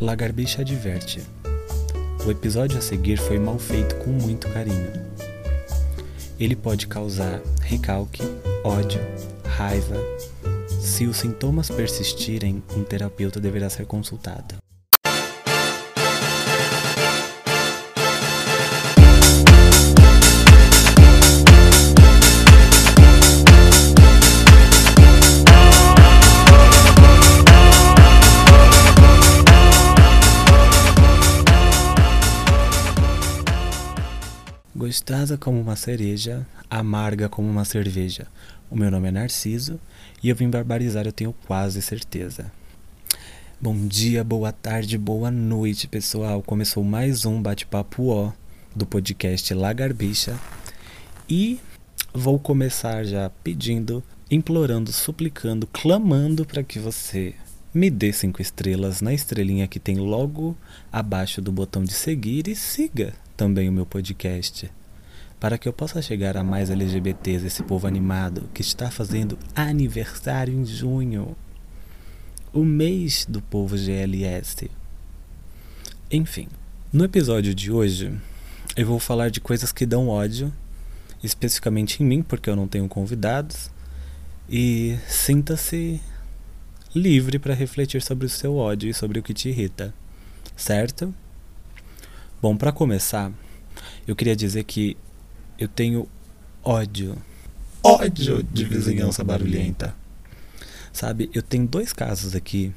Lagarbicha adverte. O episódio a seguir foi mal feito com muito carinho. Ele pode causar recalque, ódio, raiva. Se os sintomas persistirem, um terapeuta deverá ser consultado. Gostosa como uma cereja, amarga como uma cerveja. O meu nome é Narciso e eu vim barbarizar, eu tenho quase certeza. Bom dia, boa tarde, boa noite, pessoal. Começou mais um bate-papo ó do podcast Lagarbicha e vou começar já pedindo, implorando, suplicando, clamando para que você me dê cinco estrelas na estrelinha que tem logo abaixo do botão de seguir e siga também o meu podcast para que eu possa chegar a mais LGBTs, esse povo animado que está fazendo aniversário em junho, o mês do povo GLS. Enfim, no episódio de hoje eu vou falar de coisas que dão ódio, especificamente em mim, porque eu não tenho convidados, e sinta-se livre para refletir sobre o seu ódio e sobre o que te irrita, certo? Bom, para começar, eu queria dizer que eu tenho ódio. Ódio de vizinhança barulhenta. Sabe, eu tenho dois casos aqui,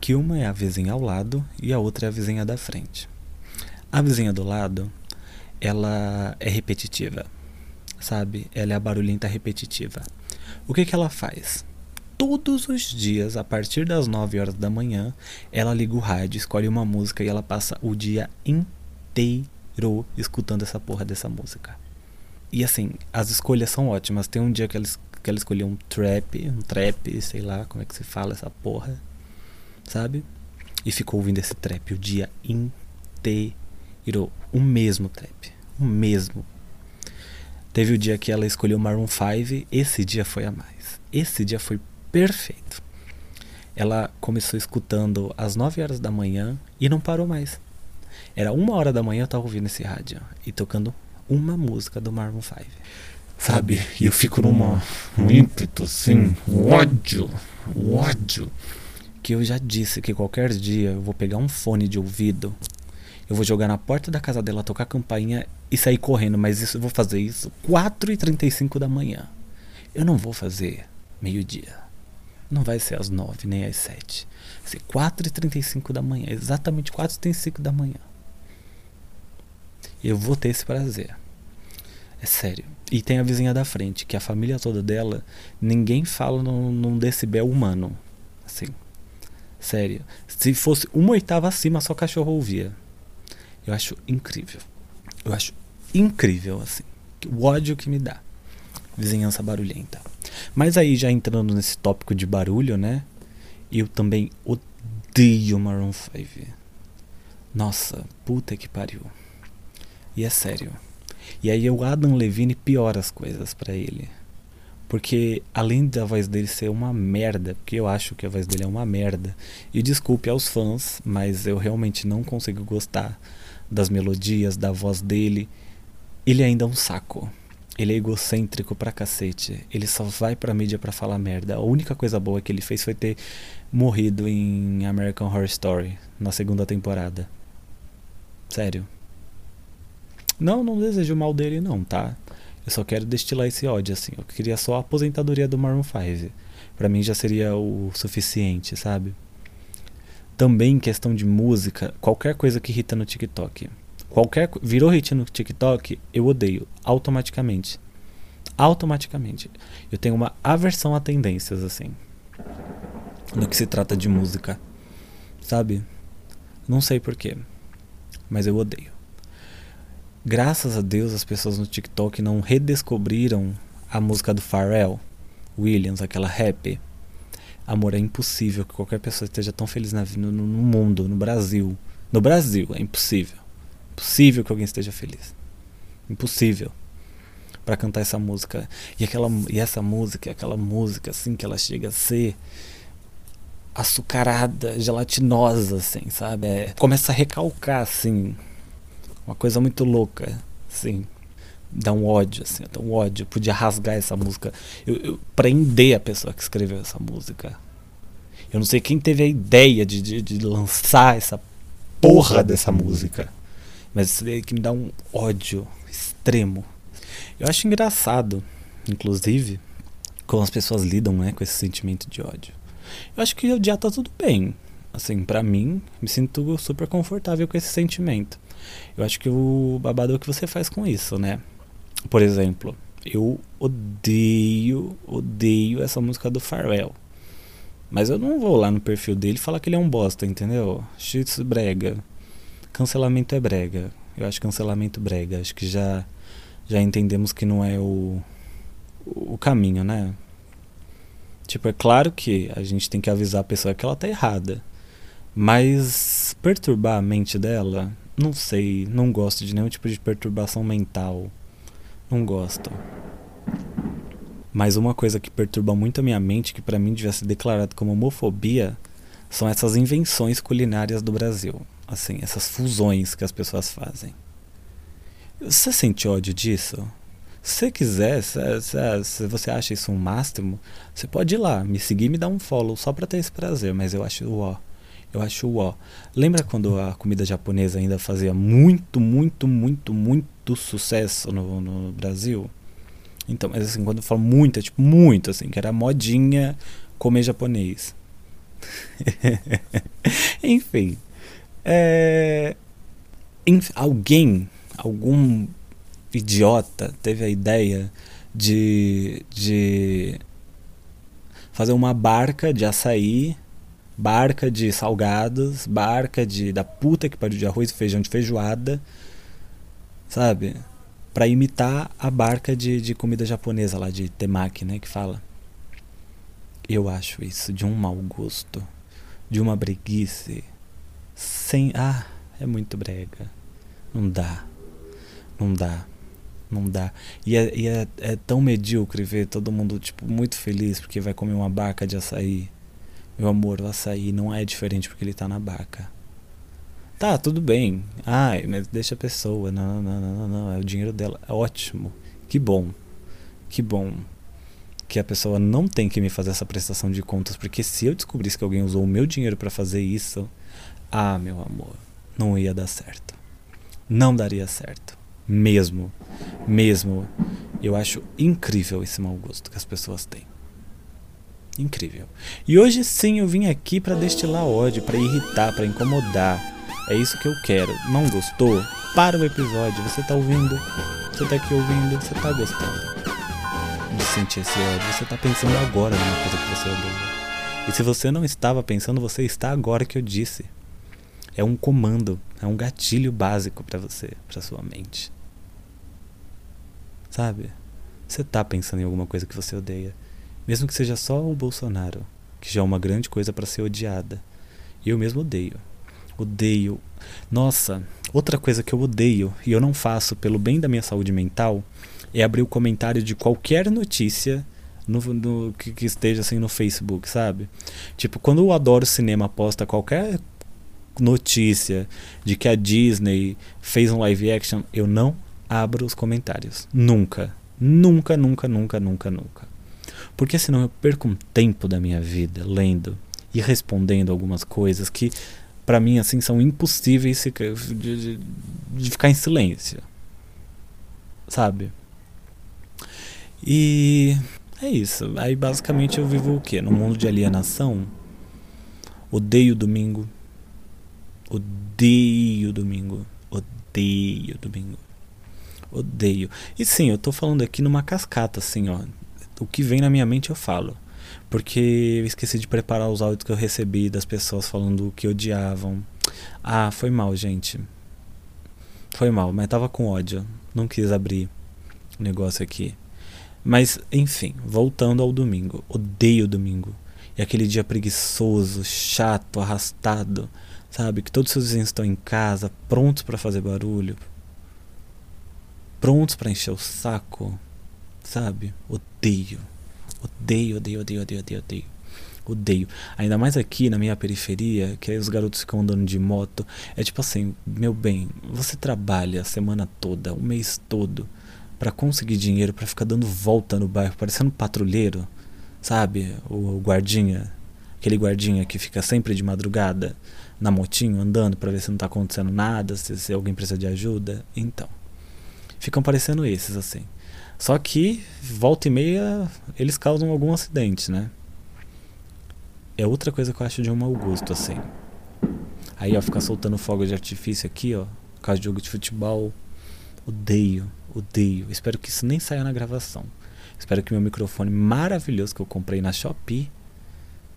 que uma é a vizinha ao lado e a outra é a vizinha da frente. A vizinha do lado, ela é repetitiva, sabe? Ela é a barulhenta repetitiva. O que que ela faz? Todos os dias, a partir das 9 horas da manhã, ela liga o rádio, escolhe uma música e ela passa o dia inteiro escutando essa porra dessa música. E assim, as escolhas são ótimas. Tem um dia que ela, que ela escolheu um trap, um trap, sei lá como é que se fala essa porra, sabe? E ficou ouvindo esse trap o dia inteiro. O mesmo trap. O mesmo. Teve o dia que ela escolheu Maroon 5. Esse dia foi a mais. Esse dia foi perfeito. Ela começou escutando às 9 horas da manhã e não parou mais. Era uma hora da manhã eu tava ouvindo esse rádio e tocando uma música do Marvel 5. Sabe? E eu fico numa, um ímpeto assim, um ódio, um ódio. Que eu já disse que qualquer dia eu vou pegar um fone de ouvido, eu vou jogar na porta da casa dela, tocar a campainha e sair correndo, mas isso eu vou fazer isso 4h35 da manhã. Eu não vou fazer meio-dia. Não vai ser às 9 nem às 7. Vai ser 4h35 da manhã, exatamente 4h35 da manhã eu vou ter esse prazer. É sério. E tem a vizinha da frente, que a família toda dela, ninguém fala num, num decibel humano. Assim. Sério. Se fosse uma oitava acima, só cachorro ouvia. Eu acho incrível. Eu acho incrível, assim. O ódio que me dá. Vizinhança barulhenta. Mas aí, já entrando nesse tópico de barulho, né? Eu também odeio Maroon 5. Nossa, puta que pariu. E é sério. E aí o Adam Levine piora as coisas para ele. Porque além da voz dele ser uma merda, porque eu acho que a voz dele é uma merda, e desculpe aos fãs, mas eu realmente não consigo gostar das melodias, da voz dele. Ele ainda é um saco. Ele é egocêntrico pra cacete. Ele só vai pra mídia pra falar merda. A única coisa boa que ele fez foi ter morrido em American Horror Story na segunda temporada. Sério. Não, não desejo mal dele não, tá? Eu só quero destilar esse ódio, assim. Eu queria só a aposentadoria do Maroon 5. Pra mim já seria o suficiente, sabe? Também questão de música, qualquer coisa que irrita no TikTok. Qualquer virou hit no TikTok, eu odeio automaticamente. Automaticamente. Eu tenho uma aversão a tendências assim. No que se trata de música. Sabe? Não sei porquê, mas eu odeio. Graças a Deus as pessoas no TikTok não redescobriram a música do Pharrell Williams, aquela rap. Amor, é impossível que qualquer pessoa esteja tão feliz na, no, no mundo, no Brasil. No Brasil, é impossível. Impossível que alguém esteja feliz. Impossível. para cantar essa música. E, aquela, e essa música, aquela música assim que ela chega a ser açucarada, gelatinosa, assim, sabe? É, começa a recalcar, assim. Uma coisa muito louca, assim. Dá um ódio, assim, dá um ódio. Eu podia rasgar essa música. Eu, eu prender a pessoa que escreveu essa música. Eu não sei quem teve a ideia de, de, de lançar essa porra dessa música. Mas isso daí que me dá um ódio extremo. Eu acho engraçado, inclusive, como as pessoas lidam né, com esse sentimento de ódio. Eu acho que odiar tá tudo bem. Assim, para mim, me sinto super confortável com esse sentimento. Eu acho que o babado é o que você faz com isso, né? Por exemplo, eu odeio, odeio essa música do Pharrell. Mas eu não vou lá no perfil dele falar que ele é um bosta, entendeu? Cheats brega. Cancelamento é brega. Eu acho cancelamento brega. Acho que já já entendemos que não é o o caminho, né? Tipo, é claro que a gente tem que avisar a pessoa que ela tá errada. Mas perturbar a mente dela, não sei, não gosto de nenhum tipo de perturbação mental. Não gosto. Mas uma coisa que perturba muito a minha mente, que para mim devia ser declarado como homofobia, são essas invenções culinárias do Brasil. Assim, essas fusões que as pessoas fazem. Você sente ódio disso? Se você quiser, se, se, se, você acha isso um máximo, você pode ir lá, me seguir e me dar um follow só pra ter esse prazer, mas eu acho ó. Eu acho ó. Lembra quando a comida japonesa ainda fazia muito, muito, muito, muito sucesso no, no Brasil? Então, mas assim, quando eu falo muito, é tipo muito, assim, que era modinha comer japonês. Enfim. É, alguém, algum idiota teve a ideia de, de fazer uma barca de açaí, barca de salgados, barca de da puta que pariu de arroz feijão de feijoada, sabe? Para imitar a barca de, de comida japonesa lá de temaki, né, que fala. Eu acho isso de um mau gosto, de uma breguice, sem, ah, é muito brega. Não dá. Não dá. Não dá. E, é, e é, é, tão medíocre ver todo mundo, tipo, muito feliz porque vai comer uma barca de açaí. Meu amor, o açaí não é diferente porque ele tá na barca. Tá, tudo bem. Ai, mas deixa a pessoa. Não, não, não, não, não. É o dinheiro dela. É ótimo. Que bom. Que bom. Que a pessoa não tem que me fazer essa prestação de contas. Porque se eu descobrisse que alguém usou o meu dinheiro para fazer isso. Ah, meu amor. Não ia dar certo. Não daria certo. Mesmo. Mesmo. Eu acho incrível esse mau gosto que as pessoas têm. Incrível. E hoje sim eu vim aqui para destilar ódio, para irritar, para incomodar. É isso que eu quero. Não gostou? Para o episódio. Você tá ouvindo? Você tá aqui ouvindo? Você tá gostando de sentir esse ódio? Você tá pensando agora numa coisa que você odeia. E se você não estava pensando, você está agora que eu disse. É um comando, é um gatilho básico para você, para sua mente. Sabe? Você tá pensando em alguma coisa que você odeia. Mesmo que seja só o Bolsonaro, que já é uma grande coisa para ser odiada. Eu mesmo odeio. Odeio. Nossa, outra coisa que eu odeio e eu não faço pelo bem da minha saúde mental é abrir o comentário de qualquer notícia no, no que, que, esteja assim no Facebook, sabe? Tipo, quando o Adoro Cinema posta qualquer notícia de que a Disney fez um live action, eu não abro os comentários. Nunca. Nunca, nunca, nunca, nunca, nunca. Porque senão eu perco um tempo da minha vida lendo e respondendo algumas coisas que para mim assim são impossíveis de, de, de ficar em silêncio. Sabe? E é isso. Aí basicamente eu vivo o quê? No mundo de alienação. Odeio domingo. Odeio domingo. Odeio domingo. Odeio. E sim, eu tô falando aqui numa cascata, assim, ó. O que vem na minha mente eu falo. Porque eu esqueci de preparar os áudios que eu recebi das pessoas falando que odiavam. Ah, foi mal, gente. Foi mal, mas tava com ódio. Não quis abrir o negócio aqui. Mas, enfim, voltando ao domingo. Odeio domingo. E aquele dia preguiçoso, chato, arrastado, sabe? Que todos os seus vizinhos estão em casa, prontos para fazer barulho, prontos para encher o saco, sabe? Odeio. Odeio, odeio, odeio, odeio, odeio, odeio. Odeio. Ainda mais aqui na minha periferia, que aí os garotos ficam andando de moto. É tipo assim, meu bem, você trabalha a semana toda, o mês todo, para conseguir dinheiro, para ficar dando volta no bairro, parecendo um patrulheiro, sabe? O, o guardinha, aquele guardinha que fica sempre de madrugada na motinho andando para ver se não tá acontecendo nada, se, se alguém precisa de ajuda. Então, ficam parecendo esses assim. Só que volta e meia eles causam algum acidente, né? É outra coisa que eu acho de um mau gosto, assim. Aí, ó, ficar soltando fogo de artifício aqui, ó, por causa de jogo de futebol. Odeio, odeio. Espero que isso nem saia na gravação. Espero que meu microfone maravilhoso que eu comprei na Shopee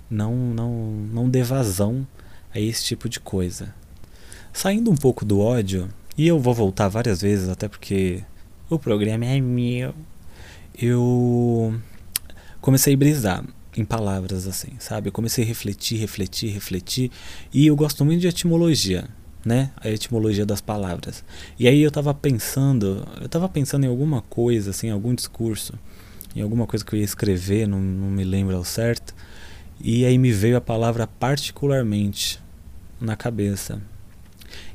não, não, não dê vazão a esse tipo de coisa. Saindo um pouco do ódio, e eu vou voltar várias vezes, até porque o programa é meu. Eu comecei a brisar em palavras assim, sabe? Eu comecei a refletir, refletir, refletir. E eu gosto muito de etimologia, né? A etimologia das palavras. E aí eu tava pensando, eu tava pensando em alguma coisa, assim, algum discurso, em alguma coisa que eu ia escrever, não, não me lembro ao certo. E aí me veio a palavra particularmente na cabeça.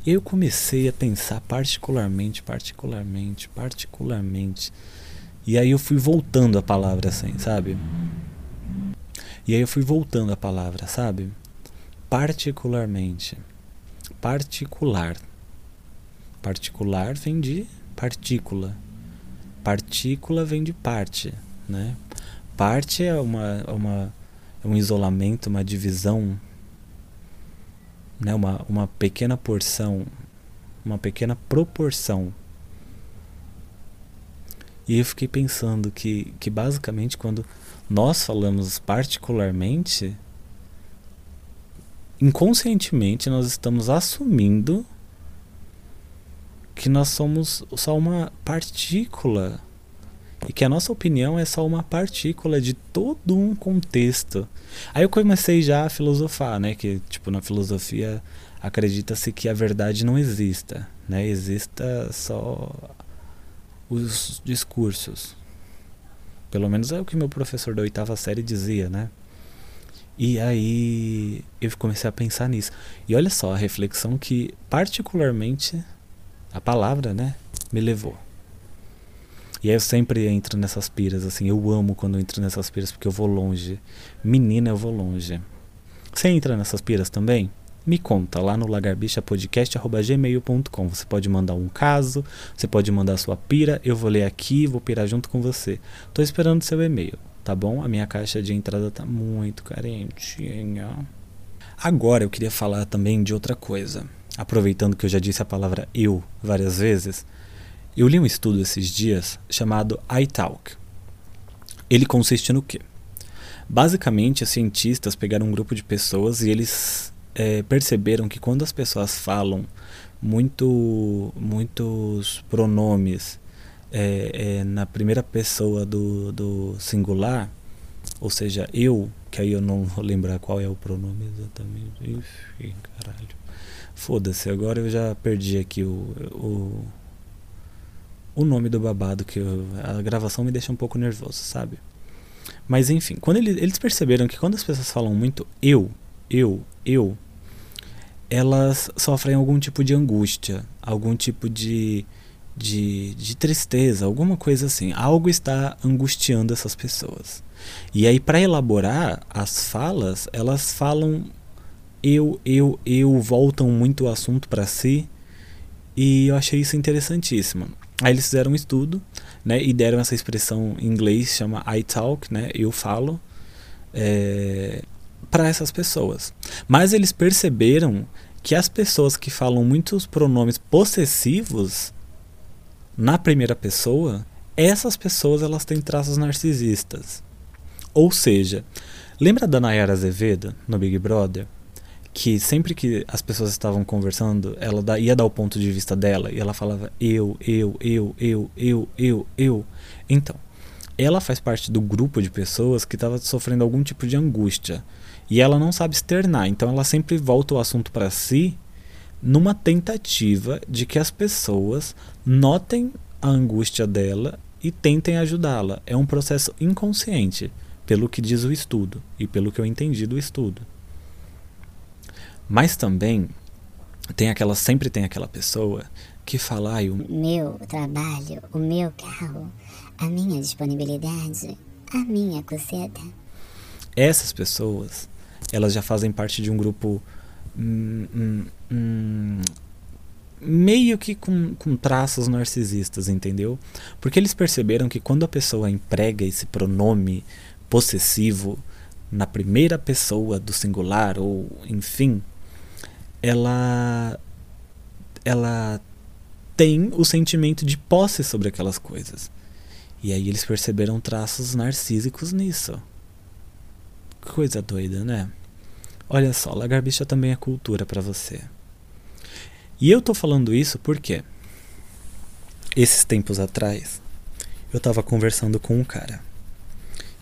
E aí eu comecei a pensar particularmente, particularmente, particularmente. E aí eu fui voltando a palavra assim, sabe? E aí eu fui voltando a palavra, sabe? Particularmente. Particular. Particular vem de partícula. Partícula vem de parte, né? Parte é uma, uma é um isolamento, uma divisão, né? uma, uma pequena porção, uma pequena proporção. E eu fiquei pensando que, que basicamente quando nós falamos particularmente, inconscientemente nós estamos assumindo que nós somos só uma partícula e que a nossa opinião é só uma partícula de todo um contexto. Aí eu comecei já a filosofar, né, que tipo na filosofia acredita-se que a verdade não exista, né? Exista só os discursos. Pelo menos é o que meu professor da oitava série dizia, né? E aí eu comecei a pensar nisso. E olha só a reflexão que particularmente a palavra, né, me levou. E aí eu sempre entro nessas piras, assim, eu amo quando eu entro nessas piras porque eu vou longe. Menina, eu vou longe. Você entra nessas piras também? me conta lá no lagarbichapodcast.gmail.com. Você pode mandar um caso, você pode mandar sua pira, eu vou ler aqui, vou pirar junto com você. Tô esperando seu e-mail, tá bom? A minha caixa de entrada tá muito carentinha. Agora eu queria falar também de outra coisa. Aproveitando que eu já disse a palavra eu várias vezes, eu li um estudo esses dias chamado iTalk. Ele consiste no quê? Basicamente, os cientistas pegaram um grupo de pessoas e eles é, perceberam que quando as pessoas falam muito, muitos pronomes é, é, na primeira pessoa do, do singular, ou seja, eu, que aí eu não vou lembrar qual é o pronome exatamente. Ixi, caralho. Foda-se, agora eu já perdi aqui o, o, o nome do babado, que a gravação me deixa um pouco nervoso, sabe? Mas enfim, quando ele, eles perceberam que quando as pessoas falam muito eu, eu, eu, elas sofrem algum tipo de angústia, algum tipo de, de, de tristeza, alguma coisa assim. Algo está angustiando essas pessoas. E aí, para elaborar as falas, elas falam eu, eu, eu, voltam muito o assunto para si. E eu achei isso interessantíssimo. Aí eles fizeram um estudo, né, e deram essa expressão em inglês, chama I talk, né, eu falo. É, para essas pessoas. Mas eles perceberam que as pessoas que falam muitos pronomes possessivos na primeira pessoa, essas pessoas elas têm traços narcisistas. Ou seja, lembra da Nayara Azevedo no Big Brother? Que sempre que as pessoas estavam conversando, ela ia dar o ponto de vista dela e ela falava eu, eu, eu, eu, eu, eu, eu. Então, ela faz parte do grupo de pessoas que estava sofrendo algum tipo de angústia e ela não sabe externar, então ela sempre volta o assunto para si numa tentativa de que as pessoas notem a angústia dela e tentem ajudá-la. É um processo inconsciente, pelo que diz o estudo e pelo que eu entendi do estudo. Mas também tem aquela sempre tem aquela pessoa que fala, o meu trabalho, o meu carro, a minha disponibilidade, a minha coceta. Essas pessoas, elas já fazem parte de um grupo hum, hum, hum, meio que com, com traços narcisistas, entendeu? Porque eles perceberam que quando a pessoa emprega esse pronome possessivo na primeira pessoa do singular ou enfim, ela ela tem o sentimento de posse sobre aquelas coisas. E aí eles perceberam traços narcísicos nisso. Coisa doida, né? Olha só, lagarbicha também é cultura para você. E eu tô falando isso porque esses tempos atrás eu tava conversando com um cara.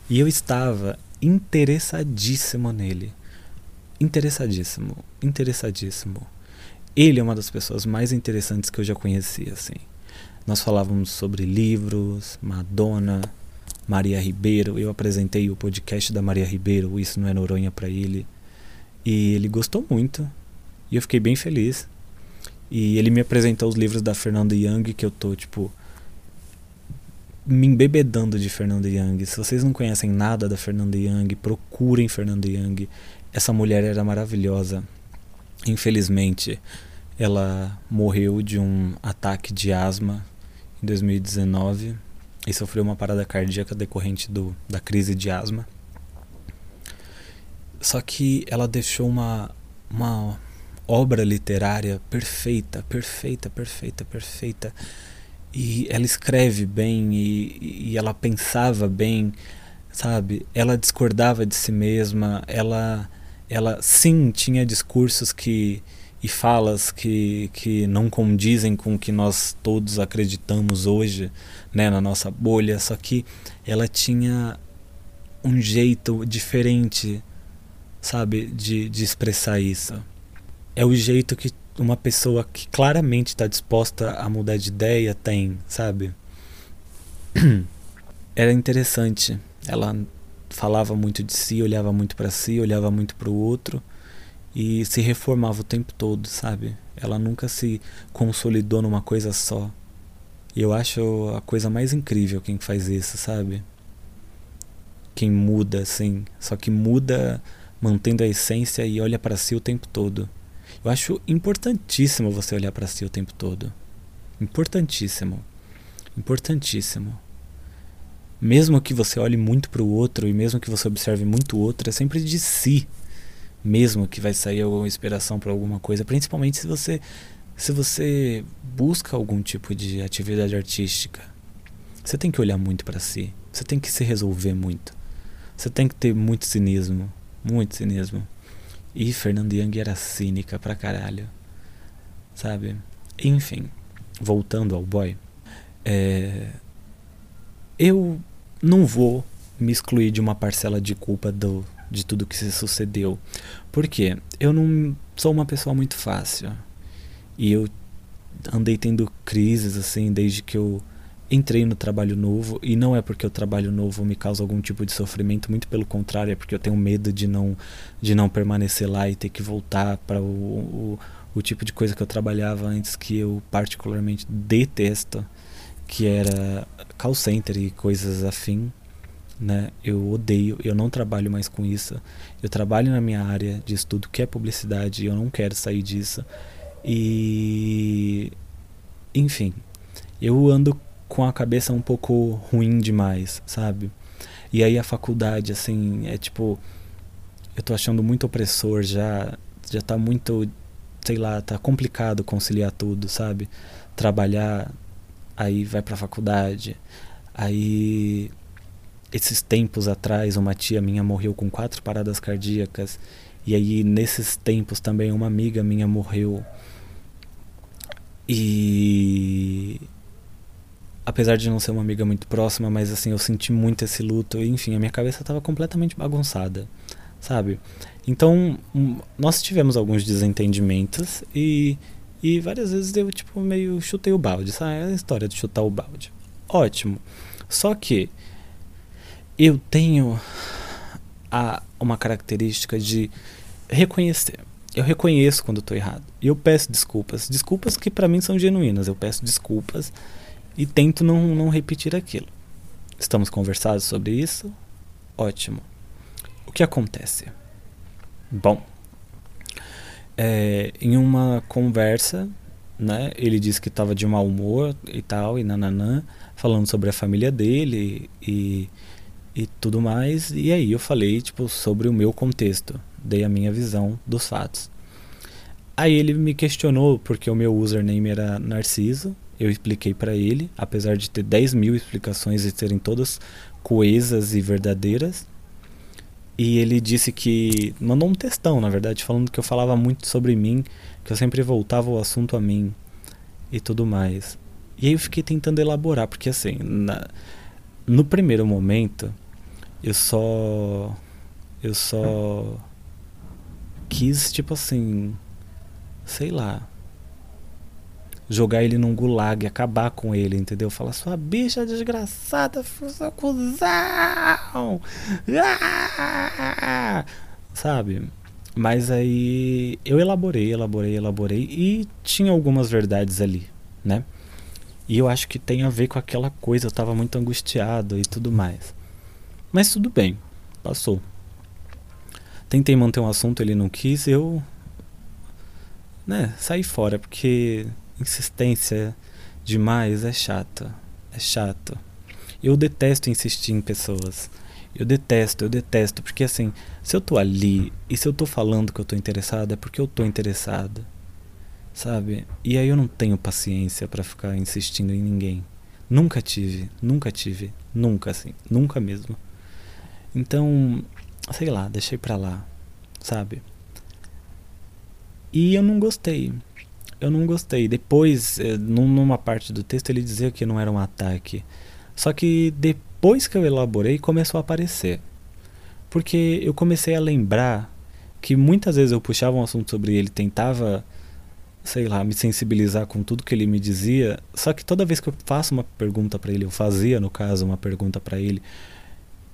E eu estava interessadíssimo nele. Interessadíssimo, interessadíssimo. Ele é uma das pessoas mais interessantes que eu já conheci, assim. Nós falávamos sobre livros, Madonna, Maria Ribeiro. Eu apresentei o podcast da Maria Ribeiro, Isso Não é Noronha, para ele. E ele gostou muito. E eu fiquei bem feliz. E ele me apresentou os livros da Fernanda Young, que eu tô, tipo, me embebedando de Fernanda Young. Se vocês não conhecem nada da Fernanda Young, procurem Fernanda Young. Essa mulher era maravilhosa. Infelizmente, ela morreu de um ataque de asma em 2019 e sofreu uma parada cardíaca decorrente do, da crise de asma. Só que ela deixou uma, uma obra literária perfeita, perfeita, perfeita, perfeita. E ela escreve bem e, e ela pensava bem, sabe? Ela discordava de si mesma, ela, ela sim tinha discursos que e falas que, que não condizem com o que nós todos acreditamos hoje, né, na nossa bolha, só que ela tinha um jeito diferente, sabe, de, de expressar isso é o jeito que uma pessoa que claramente está disposta a mudar de ideia tem, sabe? Era interessante. Ela falava muito de si, olhava muito para si, olhava muito para o outro e se reformava o tempo todo, sabe? Ela nunca se consolidou numa coisa só. E eu acho a coisa mais incrível quem faz isso, sabe? Quem muda assim, só que muda mantendo a essência e olha para si o tempo todo. Eu acho importantíssimo você olhar para si o tempo todo. Importantíssimo. Importantíssimo. Mesmo que você olhe muito para o outro e mesmo que você observe muito o outro, é sempre de si. Mesmo que vai sair alguma inspiração para alguma coisa, principalmente se você se você busca algum tipo de atividade artística. Você tem que olhar muito para si. Você tem que se resolver muito. Você tem que ter muito cinismo, muito cinismo. E Fernanda Young era cínica pra caralho. Sabe? Enfim, voltando ao boy. É, eu não vou me excluir de uma parcela de culpa do, de tudo que se sucedeu. Porque eu não sou uma pessoa muito fácil. E eu andei tendo crises assim desde que eu entrei no trabalho novo e não é porque o trabalho novo me causa algum tipo de sofrimento, muito pelo contrário, é porque eu tenho medo de não de não permanecer lá e ter que voltar para o, o, o tipo de coisa que eu trabalhava antes que eu particularmente detesto, que era call center e coisas afim, né? Eu odeio, eu não trabalho mais com isso. Eu trabalho na minha área de estudo que é publicidade e eu não quero sair disso. E enfim, eu ando com a cabeça um pouco ruim demais, sabe? E aí a faculdade, assim, é tipo. Eu tô achando muito opressor já. Já tá muito. Sei lá, tá complicado conciliar tudo, sabe? Trabalhar, aí vai pra faculdade. Aí. Esses tempos atrás, uma tia minha morreu com quatro paradas cardíacas. E aí, nesses tempos também, uma amiga minha morreu. E apesar de não ser uma amiga muito próxima, mas assim, eu senti muito esse luto, e, enfim, a minha cabeça estava completamente bagunçada, sabe? Então, um, nós tivemos alguns desentendimentos e e várias vezes eu tipo meio chutei o balde, sabe? É a história de chutar o balde. Ótimo. Só que eu tenho a, uma característica de reconhecer. Eu reconheço quando estou errado. E eu peço desculpas. Desculpas que para mim são genuínas. Eu peço desculpas e tento não, não repetir aquilo. Estamos conversados sobre isso? Ótimo. O que acontece? Bom, é, em uma conversa, né, ele disse que estava de mau humor e tal, e nananã, falando sobre a família dele e, e tudo mais. E aí eu falei, tipo, sobre o meu contexto, dei a minha visão dos fatos. Aí ele me questionou porque o meu username era Narciso, eu expliquei para ele, apesar de ter 10 mil explicações e serem todas coesas e verdadeiras. E ele disse que. Mandou um textão, na verdade, falando que eu falava muito sobre mim, que eu sempre voltava o assunto a mim e tudo mais. E aí eu fiquei tentando elaborar, porque assim, na, no primeiro momento, eu só. Eu só. Quis, tipo assim. Sei lá jogar ele num gulag, acabar com ele, entendeu? Falar, sua bicha desgraçada, sua cuzão! Ah! Sabe? Mas aí eu elaborei, elaborei, elaborei e tinha algumas verdades ali, né? E eu acho que tem a ver com aquela coisa, eu tava muito angustiado e tudo mais. Mas tudo bem, passou. Tentei manter um assunto, ele não quis, eu né, saí fora, porque insistência demais é chata. É chato. Eu detesto insistir em pessoas. Eu detesto, eu detesto, porque assim, se eu tô ali e se eu tô falando que eu tô interessado, é porque eu tô interessado. Sabe? E aí eu não tenho paciência para ficar insistindo em ninguém. Nunca tive, nunca tive, nunca assim, nunca mesmo. Então, sei lá, deixei pra lá, sabe? E eu não gostei eu não gostei. Depois, eh, numa parte do texto, ele dizia que não era um ataque. Só que depois que eu elaborei, começou a aparecer. Porque eu comecei a lembrar que muitas vezes eu puxava um assunto sobre ele, tentava, sei lá, me sensibilizar com tudo que ele me dizia. Só que toda vez que eu faço uma pergunta para ele, eu fazia, no caso, uma pergunta para ele,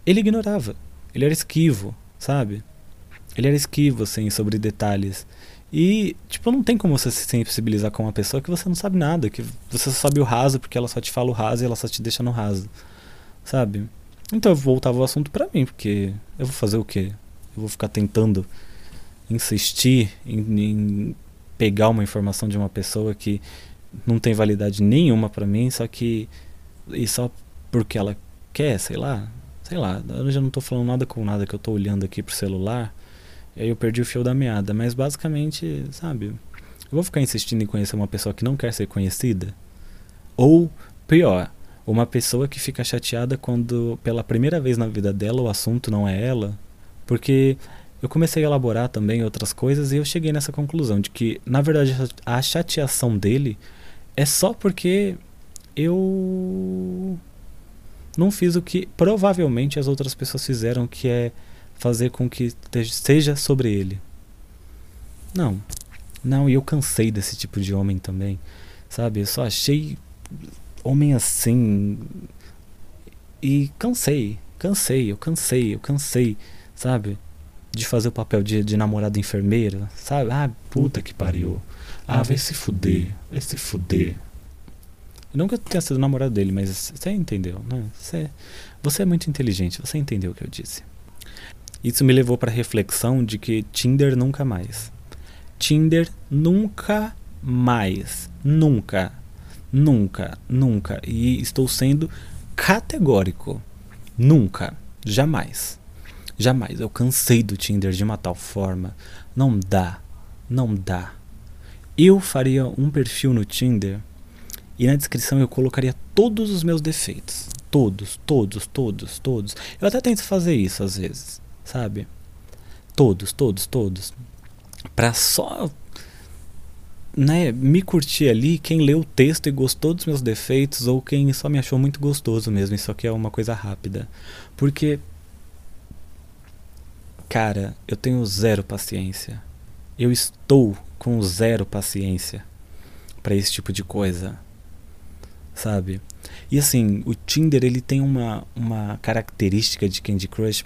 ele ignorava. Ele era esquivo, sabe? Ele era esquivo, assim, sobre detalhes. E, tipo, não tem como você se sensibilizar com uma pessoa que você não sabe nada, que você só sabe o raso porque ela só te fala o raso e ela só te deixa no raso, sabe? Então eu voltava o assunto para mim, porque eu vou fazer o quê? Eu vou ficar tentando insistir em, em pegar uma informação de uma pessoa que não tem validade nenhuma para mim, só que e só porque ela quer, sei lá, sei lá, eu já não tô falando nada com nada que eu tô olhando aqui pro celular e aí eu perdi o fio da meada. Mas basicamente, sabe? Eu vou ficar insistindo em conhecer uma pessoa que não quer ser conhecida? Ou, pior, uma pessoa que fica chateada quando, pela primeira vez na vida dela, o assunto não é ela? Porque eu comecei a elaborar também outras coisas e eu cheguei nessa conclusão de que, na verdade, a chateação dele é só porque eu não fiz o que provavelmente as outras pessoas fizeram, que é fazer com que seja sobre ele. Não. Não, e eu cansei desse tipo de homem também. Sabe? Eu só achei homem assim. E cansei. Cansei, eu cansei, eu cansei. Sabe? De fazer o papel de, de namorada enfermeira. Sabe? Ah, puta que pariu. Ah, vai se fuder. Vai se fuder. Eu nunca tenha sido namorado dele, mas você entendeu, né? Você, você é muito inteligente, você entendeu o que eu disse. Isso me levou para a reflexão de que Tinder nunca mais. Tinder nunca mais. Nunca. Nunca. Nunca. E estou sendo categórico. Nunca. Jamais. Jamais. Eu cansei do Tinder de uma tal forma. Não dá. Não dá. Eu faria um perfil no Tinder e na descrição eu colocaria todos os meus defeitos. Todos, todos, todos, todos. Eu até tento fazer isso às vezes sabe? Todos, todos, todos. Pra só né, me curtir ali quem leu o texto e gostou dos meus defeitos ou quem só me achou muito gostoso mesmo. Isso aqui é uma coisa rápida. Porque cara, eu tenho zero paciência. Eu estou com zero paciência para esse tipo de coisa. Sabe? E assim, o Tinder ele tem uma, uma característica de Candy Crush.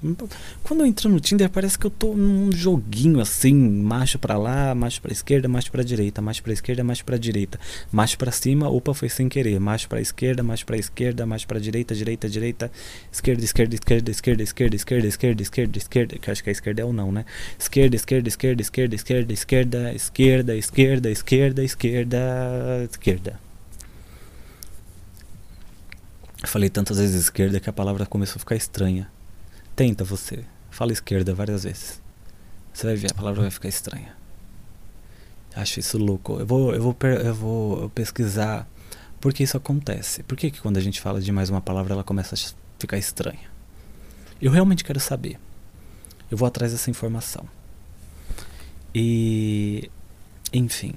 Quando eu entro no Tinder parece que eu tô num joguinho assim, macho para lá, macho para esquerda, macho para direita, macho para esquerda, macho para direita, macho para cima, opa, foi sem querer, macho para esquerda, macho para esquerda, macho para direita, direita, direita, esquerda, esquerda, esquerda, esquerda, esquerda, esquerda, esquerda, esquerda, esquerda, que acho que a esquerda é o não, né? Esquerda, esquerda, esquerda, esquerda, esquerda, esquerda, esquerda, esquerda, esquerda, esquerda, esquerda. Falei tantas vezes esquerda que a palavra começou a ficar estranha. Tenta você. Fala esquerda várias vezes. Você vai ver, a palavra vai ficar estranha. Acho isso louco. Eu vou, eu vou, eu vou pesquisar por que isso acontece. Por que, que quando a gente fala de mais uma palavra ela começa a ficar estranha? Eu realmente quero saber. Eu vou atrás dessa informação. E. Enfim.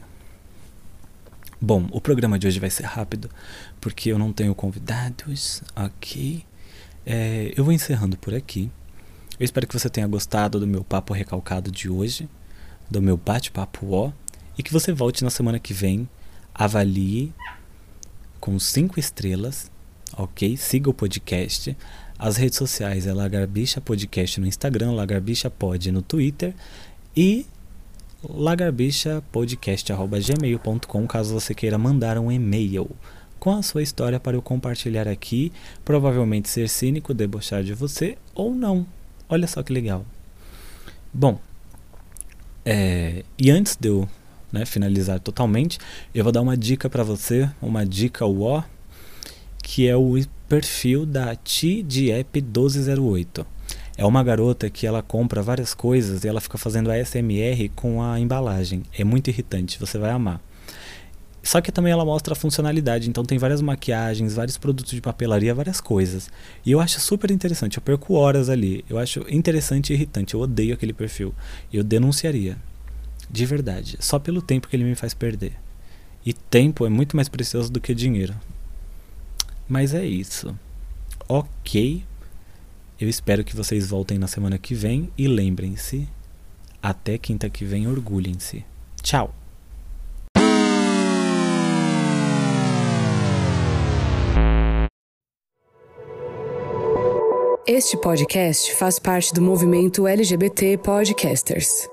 Bom, o programa de hoje vai ser rápido, porque eu não tenho convidados, ok? É, eu vou encerrando por aqui. Eu espero que você tenha gostado do meu papo recalcado de hoje, do meu bate-papo ó, e que você volte na semana que vem, avalie com cinco estrelas, ok? Siga o podcast. As redes sociais é Lagarbicha Podcast no Instagram, Lagarbicha Pod no Twitter e lagarbichapodcast.gmail.com caso você queira mandar um e-mail com a sua história para eu compartilhar aqui, provavelmente ser cínico, debochar de você ou não. Olha só que legal. Bom, é, e antes de eu né, finalizar totalmente, eu vou dar uma dica para você, uma dica UO, que é o perfil da TDApp 1208. É uma garota que ela compra várias coisas e ela fica fazendo ASMR com a embalagem. É muito irritante, você vai amar. Só que também ela mostra a funcionalidade, então tem várias maquiagens, vários produtos de papelaria, várias coisas. E eu acho super interessante, eu perco horas ali. Eu acho interessante e irritante, eu odeio aquele perfil. Eu denunciaria. De verdade, só pelo tempo que ele me faz perder. E tempo é muito mais precioso do que dinheiro. Mas é isso. Ok, eu espero que vocês voltem na semana que vem e lembrem-se, até quinta que vem, orgulhem-se. Tchau! Este podcast faz parte do movimento LGBT Podcasters.